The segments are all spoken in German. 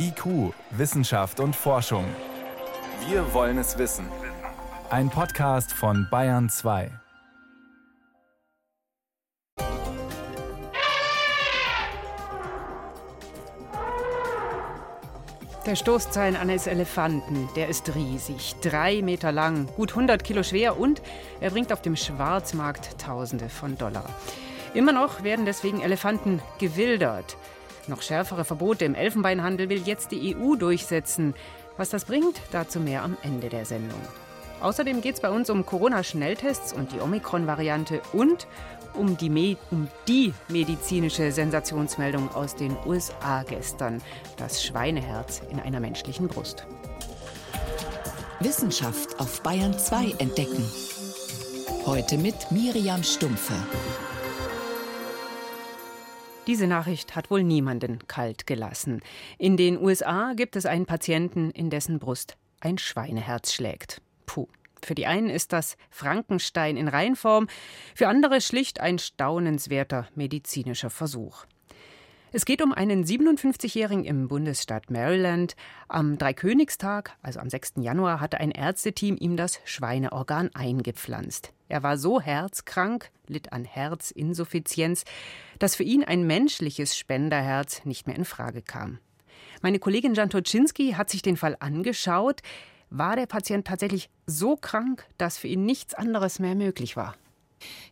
IQ, Wissenschaft und Forschung. Wir wollen es wissen. Ein Podcast von Bayern 2. Der Stoßzahn eines Elefanten, der ist riesig, drei Meter lang, gut 100 Kilo schwer und er bringt auf dem Schwarzmarkt Tausende von Dollar. Immer noch werden deswegen Elefanten gewildert. Noch schärfere Verbote im Elfenbeinhandel will jetzt die EU durchsetzen. Was das bringt, dazu mehr am Ende der Sendung. Außerdem geht es bei uns um Corona-Schnelltests und die Omikron-Variante und um die, um die medizinische Sensationsmeldung aus den USA gestern. Das Schweineherz in einer menschlichen Brust. Wissenschaft auf Bayern 2 entdecken. Heute mit Miriam Stumpfe. Diese Nachricht hat wohl niemanden kalt gelassen. In den USA gibt es einen Patienten, in dessen Brust ein Schweineherz schlägt. Puh. Für die einen ist das Frankenstein in Reinform, für andere schlicht ein staunenswerter medizinischer Versuch. Es geht um einen 57-Jährigen im Bundesstaat Maryland. Am Dreikönigstag, also am 6. Januar, hatte ein Ärzteteam ihm das Schweineorgan eingepflanzt. Er war so herzkrank, litt an Herzinsuffizienz, dass für ihn ein menschliches Spenderherz nicht mehr in Frage kam. Meine Kollegin Jan Toczynski hat sich den Fall angeschaut. War der Patient tatsächlich so krank, dass für ihn nichts anderes mehr möglich war?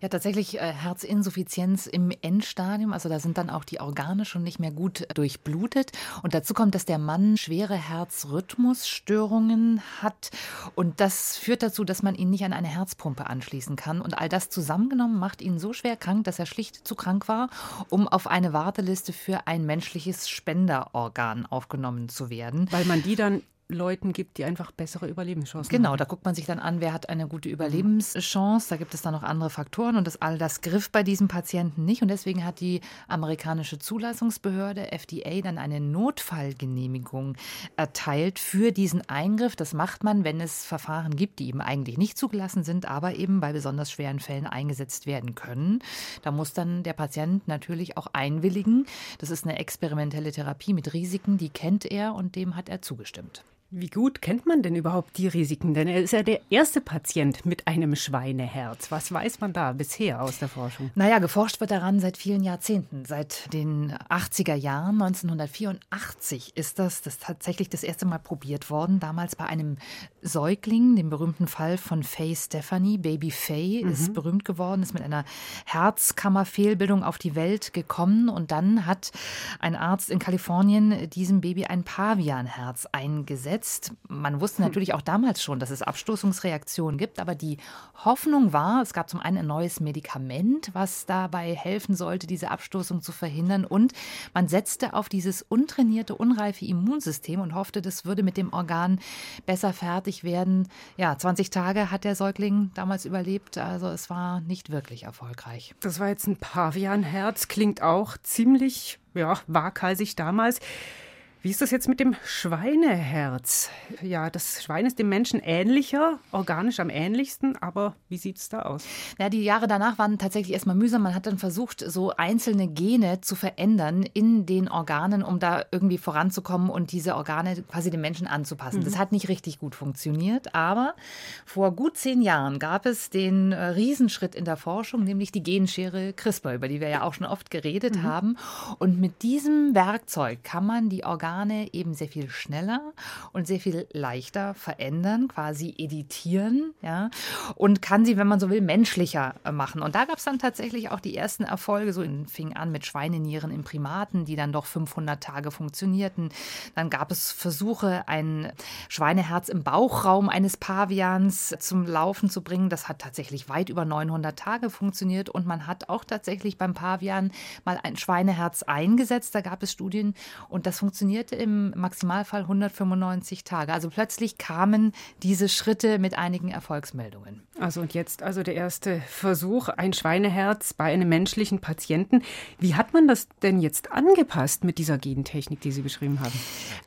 Ja, tatsächlich äh, Herzinsuffizienz im Endstadium. Also da sind dann auch die Organe schon nicht mehr gut durchblutet. Und dazu kommt, dass der Mann schwere Herzrhythmusstörungen hat. Und das führt dazu, dass man ihn nicht an eine Herzpumpe anschließen kann. Und all das zusammengenommen macht ihn so schwer krank, dass er schlicht zu krank war, um auf eine Warteliste für ein menschliches Spenderorgan aufgenommen zu werden. Weil man die dann Leuten gibt, die einfach bessere Überlebenschancen genau, haben. Genau, da guckt man sich dann an, wer hat eine gute Überlebenschance. Da gibt es dann noch andere Faktoren und das all das griff bei diesem Patienten nicht. Und deswegen hat die amerikanische Zulassungsbehörde FDA dann eine Notfallgenehmigung erteilt für diesen Eingriff. Das macht man, wenn es Verfahren gibt, die eben eigentlich nicht zugelassen sind, aber eben bei besonders schweren Fällen eingesetzt werden können. Da muss dann der Patient natürlich auch einwilligen. Das ist eine experimentelle Therapie mit Risiken, die kennt er und dem hat er zugestimmt. Wie gut kennt man denn überhaupt die Risiken? Denn er ist ja der erste Patient mit einem Schweineherz. Was weiß man da bisher aus der Forschung? Naja, geforscht wird daran seit vielen Jahrzehnten. Seit den 80er Jahren, 1984 ist das, das tatsächlich das erste Mal probiert worden. Damals bei einem Säugling, dem berühmten Fall von Faye Stephanie. Baby Faye mhm. ist berühmt geworden, ist mit einer Herzkammerfehlbildung auf die Welt gekommen. Und dann hat ein Arzt in Kalifornien diesem Baby ein Pavianherz eingesetzt gesetzt. Man wusste natürlich auch damals schon, dass es Abstoßungsreaktionen gibt, aber die Hoffnung war, es gab zum einen ein neues Medikament, was dabei helfen sollte, diese Abstoßung zu verhindern und man setzte auf dieses untrainierte, unreife Immunsystem und hoffte, das würde mit dem Organ besser fertig werden. Ja, 20 Tage hat der Säugling damals überlebt, also es war nicht wirklich erfolgreich. Das war jetzt ein Pavianherz, klingt auch ziemlich ja, waghalsig damals. Wie ist das jetzt mit dem Schweineherz? Ja, das Schwein ist dem Menschen ähnlicher, organisch am ähnlichsten, aber wie sieht es da aus? Ja, die Jahre danach waren tatsächlich erstmal mühsam. Man hat dann versucht, so einzelne Gene zu verändern in den Organen, um da irgendwie voranzukommen und diese Organe quasi dem Menschen anzupassen. Mhm. Das hat nicht richtig gut funktioniert, aber vor gut zehn Jahren gab es den äh, Riesenschritt in der Forschung, nämlich die Genschere CRISPR, über die wir ja auch schon oft geredet mhm. haben. Und mit diesem Werkzeug kann man die Organe Organe eben sehr viel schneller und sehr viel leichter verändern, quasi editieren, ja, und kann sie, wenn man so will, menschlicher machen. Und da gab es dann tatsächlich auch die ersten Erfolge, so in, fing an mit Schweinenieren in Primaten, die dann doch 500 Tage funktionierten. Dann gab es Versuche, ein Schweineherz im Bauchraum eines Pavians zum Laufen zu bringen. Das hat tatsächlich weit über 900 Tage funktioniert und man hat auch tatsächlich beim Pavian mal ein Schweineherz eingesetzt. Da gab es Studien und das funktioniert funktionierte im Maximalfall 195 Tage. Also plötzlich kamen diese Schritte mit einigen Erfolgsmeldungen. Also und jetzt also der erste Versuch, ein Schweineherz bei einem menschlichen Patienten. Wie hat man das denn jetzt angepasst mit dieser Gentechnik, die Sie beschrieben haben?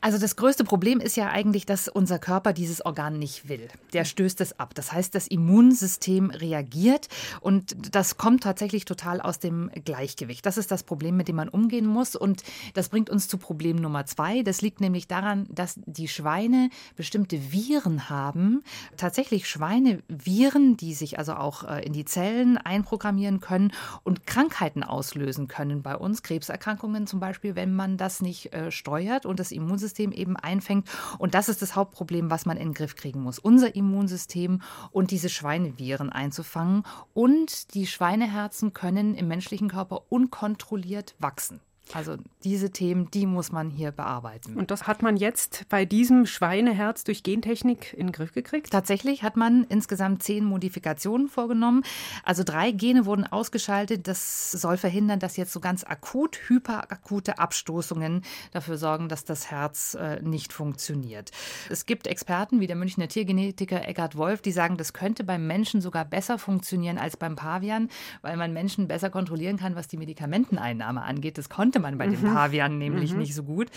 Also das größte Problem ist ja eigentlich, dass unser Körper dieses Organ nicht will. Der stößt es ab. Das heißt, das Immunsystem reagiert und das kommt tatsächlich total aus dem Gleichgewicht. Das ist das Problem, mit dem man umgehen muss und das bringt uns zu Problem Nummer zwei 2. Das liegt nämlich daran, dass die Schweine bestimmte Viren haben. Tatsächlich Schweineviren, die sich also auch äh, in die Zellen einprogrammieren können und Krankheiten auslösen können bei uns. Krebserkrankungen zum Beispiel, wenn man das nicht äh, steuert und das Immunsystem eben einfängt. Und das ist das Hauptproblem, was man in den Griff kriegen muss. Unser Immunsystem und diese Schweineviren einzufangen. Und die Schweineherzen können im menschlichen Körper unkontrolliert wachsen. Also diese Themen, die muss man hier bearbeiten. Und das hat man jetzt bei diesem Schweineherz durch Gentechnik in den Griff gekriegt? Tatsächlich hat man insgesamt zehn Modifikationen vorgenommen. Also drei Gene wurden ausgeschaltet. Das soll verhindern, dass jetzt so ganz akut hyperakute Abstoßungen dafür sorgen, dass das Herz äh, nicht funktioniert. Es gibt Experten wie der Münchner Tiergenetiker Eckhard Wolf, die sagen, das könnte beim Menschen sogar besser funktionieren als beim Pavian, weil man Menschen besser kontrollieren kann, was die Medikamenteneinnahme angeht. Das konnte konnte man bei den mhm. Pavianen nämlich mhm. nicht so gut.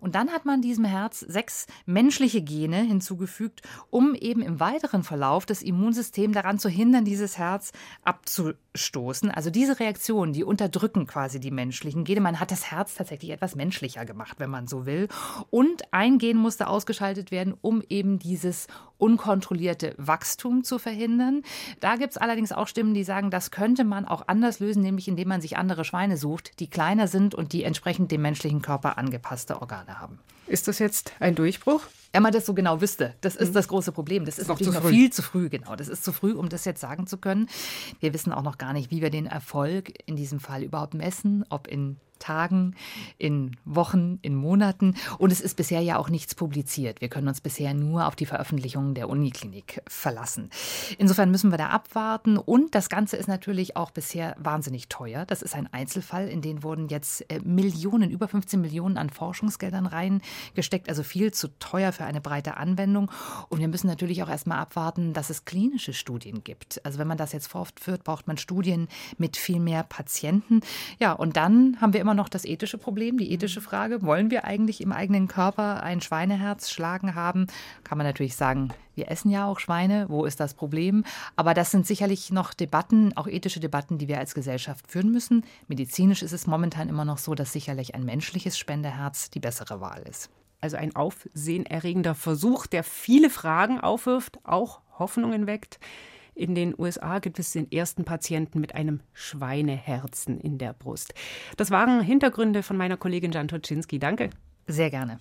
Und dann hat man diesem Herz sechs menschliche Gene hinzugefügt, um eben im weiteren Verlauf das Immunsystem daran zu hindern, dieses Herz abzustoßen. Also diese Reaktionen, die unterdrücken quasi die menschlichen Gene. Man hat das Herz tatsächlich etwas menschlicher gemacht, wenn man so will. Und ein Gen musste ausgeschaltet werden, um eben dieses unkontrollierte Wachstum zu verhindern. Da gibt es allerdings auch Stimmen, die sagen, das könnte man auch anders lösen, nämlich indem man sich andere Schweine sucht, die kleiner sind und die entsprechend dem menschlichen Körper angepasste Organe haben. Ist das jetzt ein Durchbruch? Wenn man das so genau wüsste, das ist mhm. das große Problem. Das ist, natürlich noch viel zu früh, genau. Das ist zu früh, um das jetzt sagen zu können. Wir wissen auch noch gar nicht, wie wir den Erfolg in diesem Fall überhaupt messen, ob in Tagen, in Wochen, in Monaten. Und es ist bisher ja auch nichts publiziert. Wir können uns bisher nur auf die Veröffentlichungen der Uniklinik verlassen. Insofern müssen wir da abwarten. Und das Ganze ist natürlich auch bisher wahnsinnig teuer. Das ist ein Einzelfall, in den wurden jetzt äh, Millionen, über 15 Millionen an Forschungsgeldern reingesteckt. Also viel zu teuer für eine breite Anwendung. Und wir müssen natürlich auch erstmal abwarten, dass es klinische Studien gibt. Also wenn man das jetzt fortführt, braucht man Studien mit viel mehr Patienten. Ja, und dann haben wir immer noch das ethische Problem, die ethische Frage, wollen wir eigentlich im eigenen Körper ein Schweineherz schlagen haben? Kann man natürlich sagen, wir essen ja auch Schweine, wo ist das Problem? Aber das sind sicherlich noch Debatten, auch ethische Debatten, die wir als Gesellschaft führen müssen. Medizinisch ist es momentan immer noch so, dass sicherlich ein menschliches Spenderherz die bessere Wahl ist. Also ein aufsehenerregender Versuch, der viele Fragen aufwirft, auch Hoffnungen weckt. In den USA gibt es den ersten Patienten mit einem Schweineherzen in der Brust. Das waren Hintergründe von meiner Kollegin Jan Toczynski. Danke. Sehr gerne.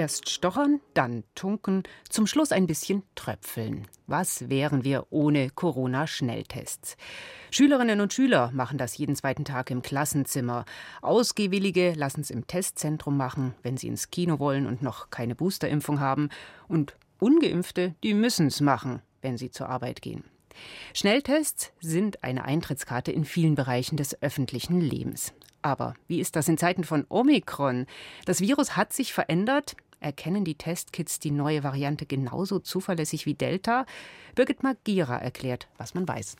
Erst stochern, dann tunken, zum Schluss ein bisschen tröpfeln. Was wären wir ohne Corona-Schnelltests? Schülerinnen und Schüler machen das jeden zweiten Tag im Klassenzimmer. Ausgehwillige lassen es im Testzentrum machen, wenn sie ins Kino wollen und noch keine Boosterimpfung haben. Und ungeimpfte, die müssen es machen, wenn sie zur Arbeit gehen. Schnelltests sind eine Eintrittskarte in vielen Bereichen des öffentlichen Lebens. Aber wie ist das in Zeiten von Omikron? Das Virus hat sich verändert, Erkennen die Testkits die neue Variante genauso zuverlässig wie Delta? Birgit Magira erklärt, was man weiß.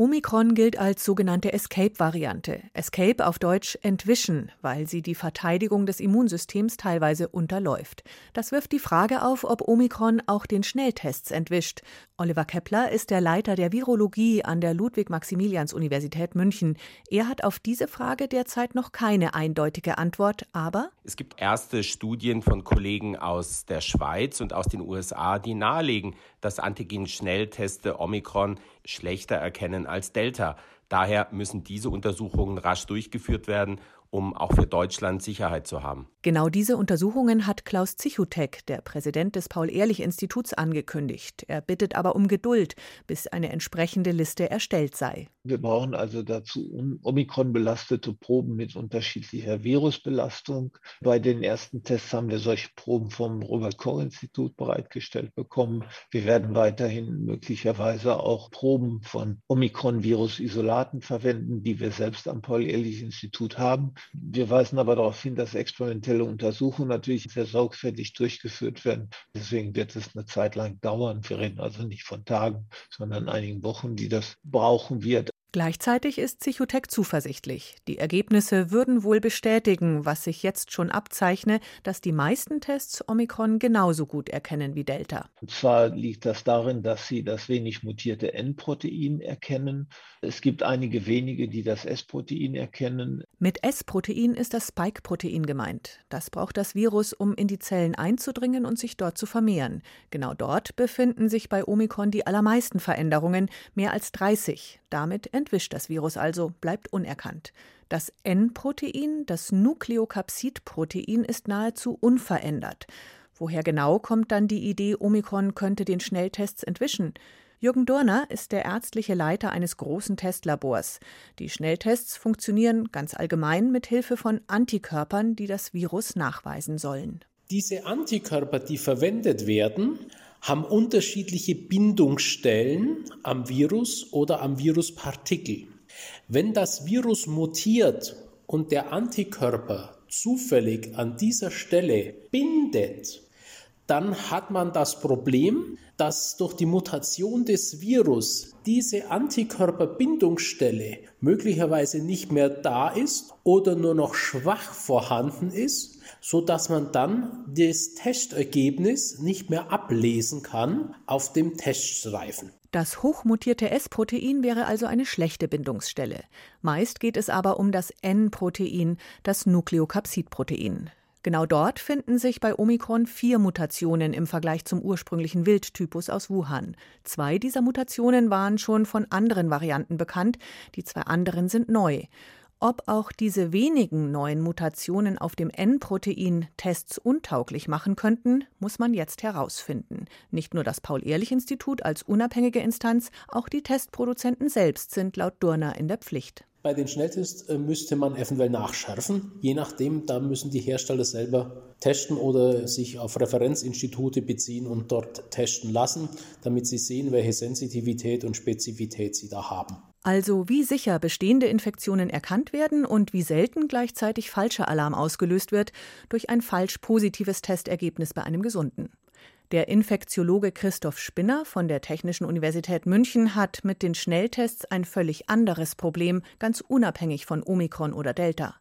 Omikron gilt als sogenannte Escape-Variante. Escape auf Deutsch entwischen, weil sie die Verteidigung des Immunsystems teilweise unterläuft. Das wirft die Frage auf, ob Omikron auch den Schnelltests entwischt. Oliver Kepler ist der Leiter der Virologie an der Ludwig-Maximilians-Universität München. Er hat auf diese Frage derzeit noch keine eindeutige Antwort, aber es gibt erste Studien von Kollegen aus der Schweiz und aus den USA, die nahelegen, dass Antigen-Schnellteste Omikron schlechter erkennen als Delta. Daher müssen diese Untersuchungen rasch durchgeführt werden um auch für Deutschland Sicherheit zu haben. Genau diese Untersuchungen hat Klaus Zichutek, der Präsident des Paul-Ehrlich-Instituts, angekündigt. Er bittet aber um Geduld, bis eine entsprechende Liste erstellt sei. Wir brauchen also dazu Omikron-belastete Proben mit unterschiedlicher Virusbelastung. Bei den ersten Tests haben wir solche Proben vom Robert-Koch-Institut bereitgestellt bekommen. Wir werden weiterhin möglicherweise auch Proben von Omikron-Virus-Isolaten verwenden, die wir selbst am Paul-Ehrlich-Institut haben. Wir weisen aber darauf hin, dass experimentelle Untersuchungen natürlich sehr sorgfältig durchgeführt werden. Deswegen wird es eine Zeit lang dauern. Wir reden also nicht von Tagen, sondern einigen Wochen, die das brauchen wird. Gleichzeitig ist Psychotech zuversichtlich. Die Ergebnisse würden wohl bestätigen, was sich jetzt schon abzeichne, dass die meisten Tests Omikron genauso gut erkennen wie Delta. Und zwar liegt das darin, dass sie das wenig mutierte N-Protein erkennen. Es gibt einige wenige, die das S-Protein erkennen. Mit S-Protein ist das Spike-Protein gemeint. Das braucht das Virus, um in die Zellen einzudringen und sich dort zu vermehren. Genau dort befinden sich bei Omikron die allermeisten Veränderungen, mehr als 30. Damit entwischt das Virus also, bleibt unerkannt. Das N-Protein, das Nukleokapsid-Protein, ist nahezu unverändert. Woher genau kommt dann die Idee, Omikron könnte den Schnelltests entwischen? Jürgen Durner ist der ärztliche Leiter eines großen Testlabors. Die Schnelltests funktionieren ganz allgemein mit Hilfe von Antikörpern, die das Virus nachweisen sollen. Diese Antikörper, die verwendet werden, haben unterschiedliche Bindungsstellen am Virus oder am Viruspartikel. Wenn das Virus mutiert und der Antikörper zufällig an dieser Stelle bindet, dann hat man das Problem, dass durch die Mutation des Virus diese Antikörperbindungsstelle möglicherweise nicht mehr da ist oder nur noch schwach vorhanden ist so dass man dann das Testergebnis nicht mehr ablesen kann auf dem Teststreifen. Das hochmutierte S-Protein wäre also eine schlechte Bindungsstelle. Meist geht es aber um das N-Protein, das Nukleokapsidprotein. Genau dort finden sich bei Omikron vier Mutationen im Vergleich zum ursprünglichen Wildtypus aus Wuhan. Zwei dieser Mutationen waren schon von anderen Varianten bekannt, die zwei anderen sind neu. Ob auch diese wenigen neuen Mutationen auf dem N-Protein Tests untauglich machen könnten, muss man jetzt herausfinden. Nicht nur das Paul-Ehrlich-Institut als unabhängige Instanz, auch die Testproduzenten selbst sind laut Durner in der Pflicht. Bei den Schnelltests äh, müsste man eventuell nachschärfen. Je nachdem, da müssen die Hersteller selber testen oder sich auf Referenzinstitute beziehen und dort testen lassen, damit sie sehen, welche Sensitivität und Spezifität sie da haben. Also wie sicher bestehende Infektionen erkannt werden und wie selten gleichzeitig falscher Alarm ausgelöst wird durch ein falsch positives Testergebnis bei einem Gesunden. Der Infektiologe Christoph Spinner von der Technischen Universität München hat mit den Schnelltests ein völlig anderes Problem, ganz unabhängig von Omikron oder Delta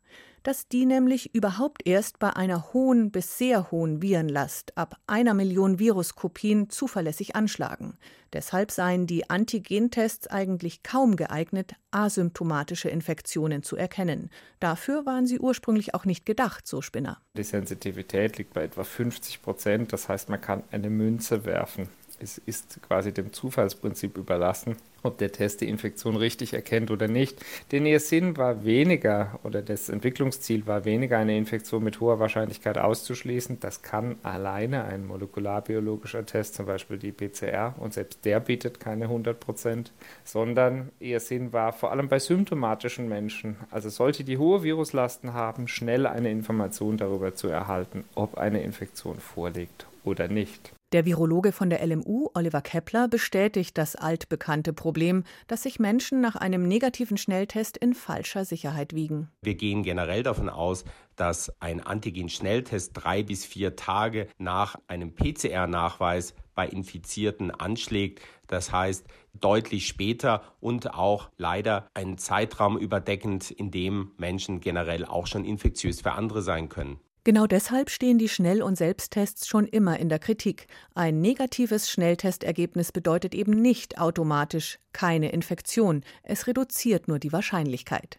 dass die nämlich überhaupt erst bei einer hohen bis sehr hohen Virenlast ab einer Million Viruskopien zuverlässig anschlagen. Deshalb seien die Antigentests eigentlich kaum geeignet, asymptomatische Infektionen zu erkennen. Dafür waren sie ursprünglich auch nicht gedacht, so Spinner. Die Sensitivität liegt bei etwa 50 Prozent, das heißt, man kann eine Münze werfen. Es ist quasi dem Zufallsprinzip überlassen, ob der Test die Infektion richtig erkennt oder nicht. Denn ihr Sinn war weniger oder das Entwicklungsziel war weniger, eine Infektion mit hoher Wahrscheinlichkeit auszuschließen. Das kann alleine ein molekularbiologischer Test, zum Beispiel die PCR, und selbst der bietet keine 100 Prozent, sondern ihr Sinn war vor allem bei symptomatischen Menschen, also solche, die hohe Viruslasten haben, schnell eine Information darüber zu erhalten, ob eine Infektion vorliegt oder nicht. Der Virologe von der LMU, Oliver Kepler, bestätigt das altbekannte Problem, dass sich Menschen nach einem negativen Schnelltest in falscher Sicherheit wiegen. Wir gehen generell davon aus, dass ein Antigen-Schnelltest drei bis vier Tage nach einem PCR-Nachweis bei Infizierten anschlägt. Das heißt, deutlich später und auch leider einen Zeitraum überdeckend, in dem Menschen generell auch schon infektiös für andere sein können. Genau deshalb stehen die Schnell- und Selbsttests schon immer in der Kritik. Ein negatives Schnelltestergebnis bedeutet eben nicht automatisch keine Infektion. Es reduziert nur die Wahrscheinlichkeit.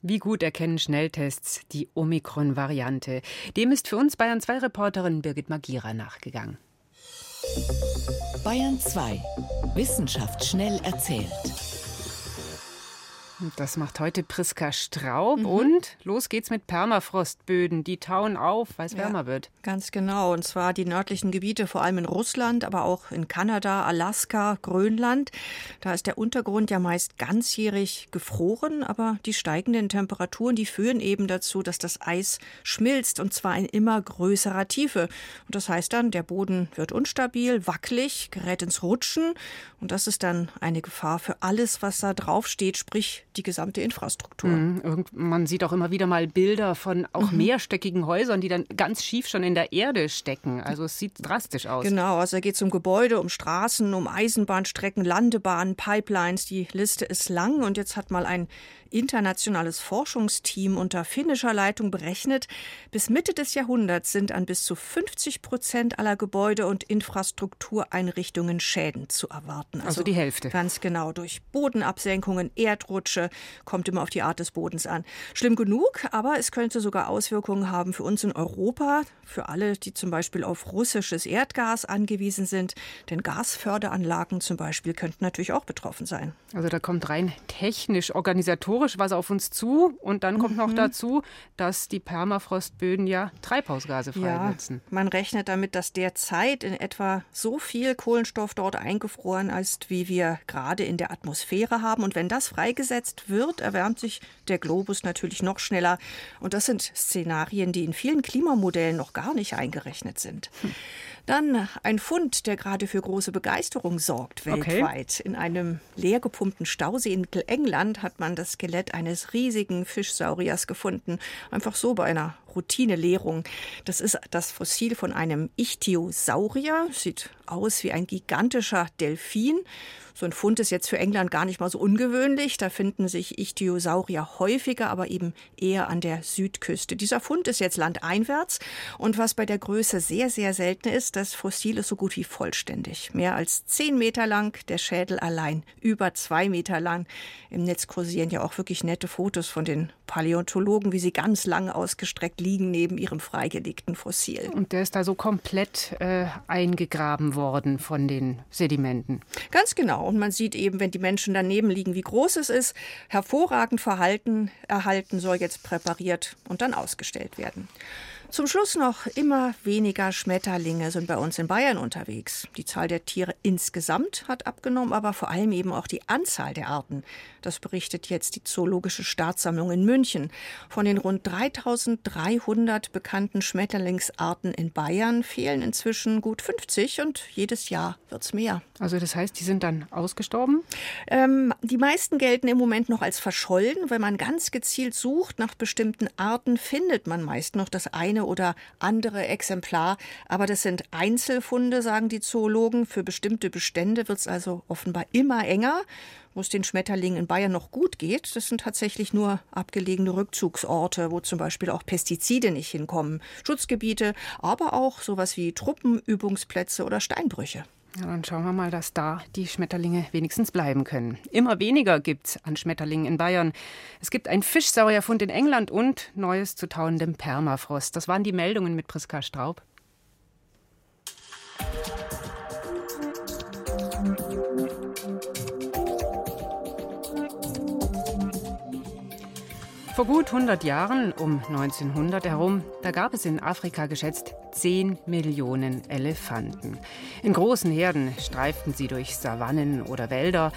Wie gut erkennen Schnelltests die Omikron-Variante? Dem ist für uns Bayern 2 Reporterin Birgit Magira nachgegangen. Bayern 2. Wissenschaft schnell erzählt. Das macht heute Priska Straub. Mhm. Und los geht's mit Permafrostböden. Die tauen auf, weil es ja, wärmer wird. Ganz genau. Und zwar die nördlichen Gebiete, vor allem in Russland, aber auch in Kanada, Alaska, Grönland. Da ist der Untergrund ja meist ganzjährig gefroren. Aber die steigenden Temperaturen, die führen eben dazu, dass das Eis schmilzt. Und zwar in immer größerer Tiefe. Und das heißt dann, der Boden wird unstabil, wackelig, gerät ins Rutschen. Und das ist dann eine Gefahr für alles, was da drauf steht, sprich die gesamte Infrastruktur. Mhm. Man sieht auch immer wieder mal Bilder von auch mhm. mehrstöckigen Häusern, die dann ganz schief schon in der Erde stecken. Also es sieht drastisch aus. Genau, also da geht es um Gebäude, um Straßen, um Eisenbahnstrecken, Landebahnen, Pipelines. Die Liste ist lang und jetzt hat mal ein internationales Forschungsteam unter finnischer Leitung berechnet, bis Mitte des Jahrhunderts sind an bis zu 50 Prozent aller Gebäude und Infrastruktureinrichtungen Schäden zu erwarten. Also, also die Hälfte. Ganz genau. Durch Bodenabsenkungen, Erdrutsche, kommt immer auf die Art des Bodens an. Schlimm genug, aber es könnte sogar Auswirkungen haben für uns in Europa, für alle, die zum Beispiel auf russisches Erdgas angewiesen sind. Denn Gasförderanlagen zum Beispiel könnten natürlich auch betroffen sein. Also da kommt rein technisch, organisatorisch historisch was auf uns zu. Und dann kommt mhm. noch dazu, dass die Permafrostböden ja Treibhausgase freisetzen. Ja, man rechnet damit, dass derzeit in etwa so viel Kohlenstoff dort eingefroren ist, wie wir gerade in der Atmosphäre haben. Und wenn das freigesetzt wird, erwärmt sich der Globus natürlich noch schneller. Und das sind Szenarien, die in vielen Klimamodellen noch gar nicht eingerechnet sind. Hm. Dann ein Fund, der gerade für große Begeisterung sorgt weltweit. Okay. In einem leergepumpten Stausee in Mittelengland hat man das Skelett eines riesigen Fischsauriers gefunden. Einfach so bei einer Routinelehrung. Das ist das Fossil von einem Ichthyosaurier. Sieht aus wie ein gigantischer Delfin. So ein Fund ist jetzt für England gar nicht mal so ungewöhnlich. Da finden sich Ichthyosaurier häufiger, aber eben eher an der Südküste. Dieser Fund ist jetzt landeinwärts. Und was bei der Größe sehr, sehr selten ist, das Fossil ist so gut wie vollständig. Mehr als zehn Meter lang, der Schädel allein über zwei Meter lang. Im Netz kursieren ja auch wirklich nette Fotos von den Paläontologen, wie sie ganz lang ausgestreckt liegen neben ihrem freigelegten Fossil. Und der ist da so komplett äh, eingegraben worden von den Sedimenten. Ganz genau. Und man sieht eben, wenn die Menschen daneben liegen, wie groß es ist. Hervorragend verhalten, erhalten soll jetzt präpariert und dann ausgestellt werden. Zum Schluss noch immer weniger Schmetterlinge sind bei uns in Bayern unterwegs. Die Zahl der Tiere insgesamt hat abgenommen, aber vor allem eben auch die Anzahl der Arten. Das berichtet jetzt die Zoologische Staatssammlung in München. Von den rund 3300 bekannten Schmetterlingsarten in Bayern fehlen inzwischen gut 50 und jedes Jahr wird es mehr. Also das heißt, die sind dann ausgestorben? Ähm, die meisten gelten im Moment noch als verschollen. Wenn man ganz gezielt sucht nach bestimmten Arten, findet man meist noch das eine oder andere Exemplar. Aber das sind Einzelfunde, sagen die Zoologen. Für bestimmte Bestände wird es also offenbar immer enger wo es den Schmetterlingen in Bayern noch gut geht, das sind tatsächlich nur abgelegene Rückzugsorte, wo zum Beispiel auch Pestizide nicht hinkommen, Schutzgebiete, aber auch sowas wie Truppenübungsplätze oder Steinbrüche. Ja, dann schauen wir mal, dass da die Schmetterlinge wenigstens bleiben können. Immer weniger gibt es an Schmetterlingen in Bayern. Es gibt einen Fischsaurierfund in England und Neues zu tauendem Permafrost. Das waren die Meldungen mit Priska Straub. Vor gut 100 Jahren, um 1900 herum, da gab es in Afrika geschätzt 10 Millionen Elefanten. In großen Herden streiften sie durch Savannen oder Wälder,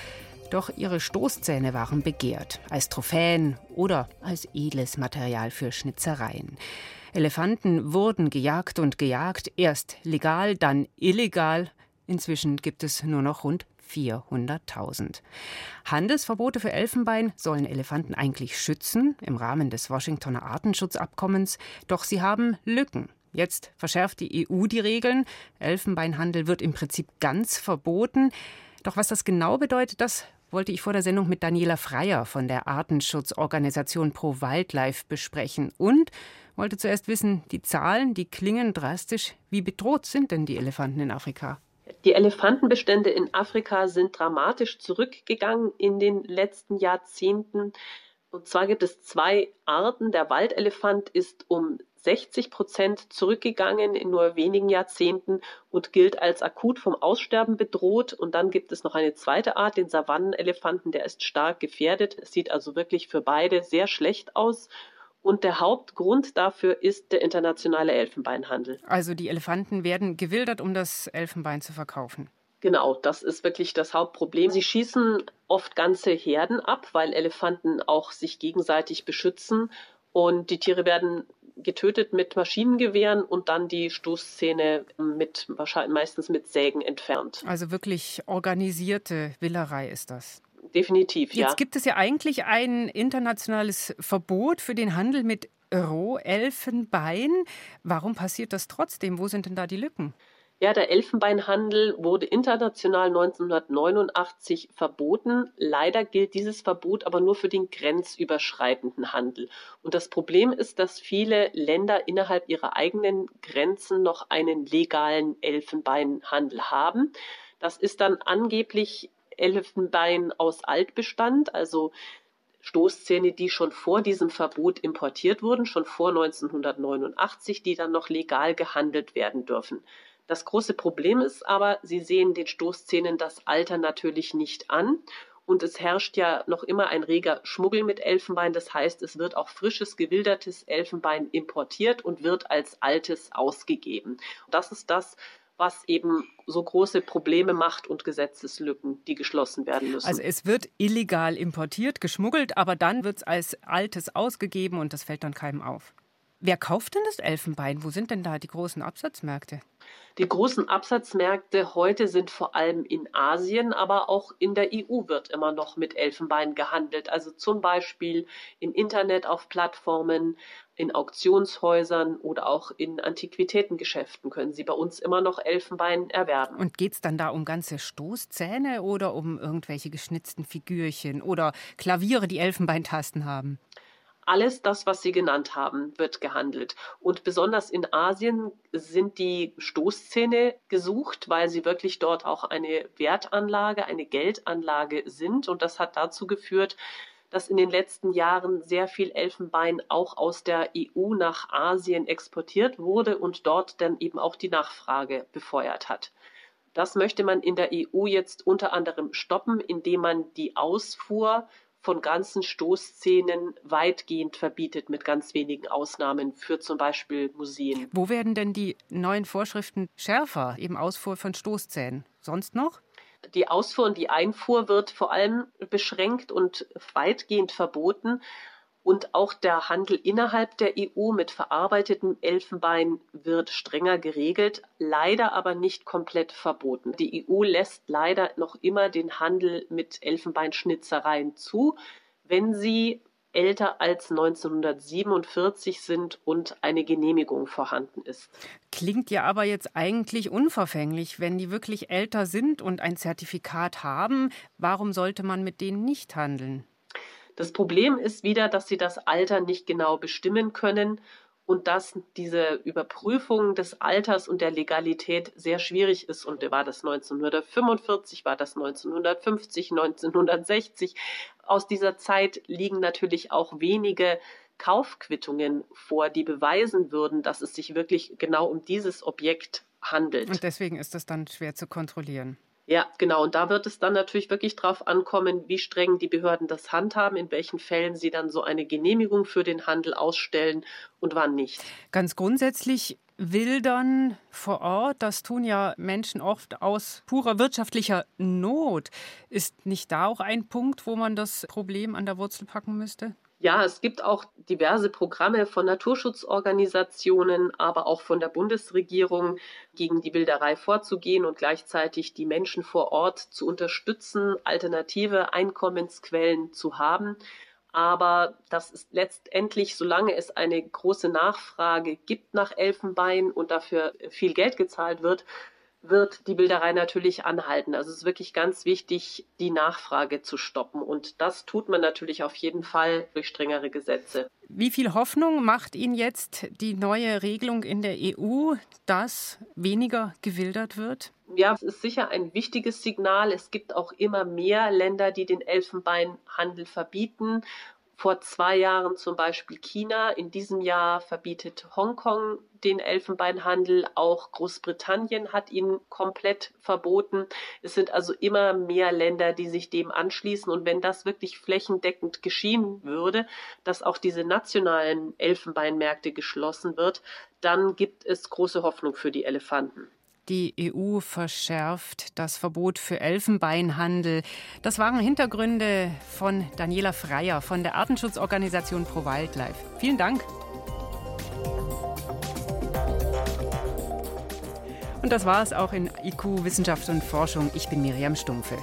doch ihre Stoßzähne waren begehrt, als Trophäen oder als edles Material für Schnitzereien. Elefanten wurden gejagt und gejagt, erst legal, dann illegal. Inzwischen gibt es nur noch rund 400.000. Handelsverbote für Elfenbein sollen Elefanten eigentlich schützen im Rahmen des Washingtoner Artenschutzabkommens, doch sie haben Lücken. Jetzt verschärft die EU die Regeln. Elfenbeinhandel wird im Prinzip ganz verboten. Doch was das genau bedeutet, das wollte ich vor der Sendung mit Daniela Freier von der Artenschutzorganisation Pro Wildlife besprechen und wollte zuerst wissen, die Zahlen, die klingen drastisch. Wie bedroht sind denn die Elefanten in Afrika? Die Elefantenbestände in Afrika sind dramatisch zurückgegangen in den letzten Jahrzehnten. Und zwar gibt es zwei Arten. Der Waldelefant ist um 60 Prozent zurückgegangen in nur wenigen Jahrzehnten und gilt als akut vom Aussterben bedroht. Und dann gibt es noch eine zweite Art, den Savannenelefanten, der ist stark gefährdet. Es sieht also wirklich für beide sehr schlecht aus. Und der Hauptgrund dafür ist der internationale Elfenbeinhandel. Also die Elefanten werden gewildert, um das Elfenbein zu verkaufen. Genau, das ist wirklich das Hauptproblem. Sie schießen oft ganze Herden ab, weil Elefanten auch sich gegenseitig beschützen. Und die Tiere werden getötet mit Maschinengewehren und dann die Stoßzähne mit wahrscheinlich meistens mit Sägen entfernt. Also wirklich organisierte Willerei ist das definitiv, ja. Jetzt gibt es ja eigentlich ein internationales Verbot für den Handel mit Rohelfenbein. Warum passiert das trotzdem? Wo sind denn da die Lücken? Ja, der Elfenbeinhandel wurde international 1989 verboten. Leider gilt dieses Verbot aber nur für den grenzüberschreitenden Handel. Und das Problem ist, dass viele Länder innerhalb ihrer eigenen Grenzen noch einen legalen Elfenbeinhandel haben. Das ist dann angeblich Elfenbein aus Altbestand, also Stoßzähne, die schon vor diesem Verbot importiert wurden, schon vor 1989, die dann noch legal gehandelt werden dürfen. Das große Problem ist aber, Sie sehen den Stoßzähnen das Alter natürlich nicht an. Und es herrscht ja noch immer ein reger Schmuggel mit Elfenbein. Das heißt, es wird auch frisches, gewildertes Elfenbein importiert und wird als altes ausgegeben. Das ist das, was eben so große Probleme macht und Gesetzeslücken, die geschlossen werden müssen. Also es wird illegal importiert, geschmuggelt, aber dann wird es als altes ausgegeben und das fällt dann keinem auf. Wer kauft denn das Elfenbein? Wo sind denn da die großen Absatzmärkte? Die großen Absatzmärkte heute sind vor allem in Asien, aber auch in der EU wird immer noch mit Elfenbein gehandelt. Also zum Beispiel im Internet auf Plattformen, in Auktionshäusern oder auch in Antiquitätengeschäften können Sie bei uns immer noch Elfenbein erwerben. Und geht es dann da um ganze Stoßzähne oder um irgendwelche geschnitzten Figürchen oder Klaviere, die Elfenbeintasten haben? Alles das, was Sie genannt haben, wird gehandelt. Und besonders in Asien sind die Stoßzähne gesucht, weil sie wirklich dort auch eine Wertanlage, eine Geldanlage sind. Und das hat dazu geführt, dass in den letzten Jahren sehr viel Elfenbein auch aus der EU nach Asien exportiert wurde und dort dann eben auch die Nachfrage befeuert hat. Das möchte man in der EU jetzt unter anderem stoppen, indem man die Ausfuhr von ganzen Stoßzähnen weitgehend verbietet, mit ganz wenigen Ausnahmen für zum Beispiel Museen. Wo werden denn die neuen Vorschriften schärfer, eben Ausfuhr von Stoßzähnen? Sonst noch? Die Ausfuhr und die Einfuhr wird vor allem beschränkt und weitgehend verboten. Und auch der Handel innerhalb der EU mit verarbeitetem Elfenbein wird strenger geregelt, leider aber nicht komplett verboten. Die EU lässt leider noch immer den Handel mit Elfenbeinschnitzereien zu, wenn sie älter als 1947 sind und eine Genehmigung vorhanden ist. Klingt ja aber jetzt eigentlich unverfänglich. Wenn die wirklich älter sind und ein Zertifikat haben, warum sollte man mit denen nicht handeln? Das Problem ist wieder, dass sie das Alter nicht genau bestimmen können und dass diese Überprüfung des Alters und der Legalität sehr schwierig ist. Und war das 1945, war das 1950, 1960? Aus dieser Zeit liegen natürlich auch wenige Kaufquittungen vor, die beweisen würden, dass es sich wirklich genau um dieses Objekt handelt. Und deswegen ist es dann schwer zu kontrollieren. Ja, genau. Und da wird es dann natürlich wirklich darauf ankommen, wie streng die Behörden das handhaben, in welchen Fällen sie dann so eine Genehmigung für den Handel ausstellen und wann nicht. Ganz grundsätzlich Wildern vor Ort, das tun ja Menschen oft aus purer wirtschaftlicher Not. Ist nicht da auch ein Punkt, wo man das Problem an der Wurzel packen müsste? Ja, es gibt auch diverse Programme von Naturschutzorganisationen, aber auch von der Bundesregierung, gegen die Wilderei vorzugehen und gleichzeitig die Menschen vor Ort zu unterstützen, alternative Einkommensquellen zu haben. Aber das ist letztendlich, solange es eine große Nachfrage gibt nach Elfenbein und dafür viel Geld gezahlt wird, wird die Bilderei natürlich anhalten. Also es ist wirklich ganz wichtig, die Nachfrage zu stoppen. Und das tut man natürlich auf jeden Fall durch strengere Gesetze. Wie viel Hoffnung macht Ihnen jetzt die neue Regelung in der EU, dass weniger gewildert wird? Ja, es ist sicher ein wichtiges Signal. Es gibt auch immer mehr Länder, die den Elfenbeinhandel verbieten vor zwei Jahren zum Beispiel China. In diesem Jahr verbietet Hongkong den Elfenbeinhandel. Auch Großbritannien hat ihn komplett verboten. Es sind also immer mehr Länder, die sich dem anschließen. Und wenn das wirklich flächendeckend geschehen würde, dass auch diese nationalen Elfenbeinmärkte geschlossen wird, dann gibt es große Hoffnung für die Elefanten. Die EU verschärft das Verbot für Elfenbeinhandel. Das waren Hintergründe von Daniela Freier von der Artenschutzorganisation Pro Wildlife. Vielen Dank. Und das war es auch in IQ Wissenschaft und Forschung. Ich bin Miriam Stumpfe.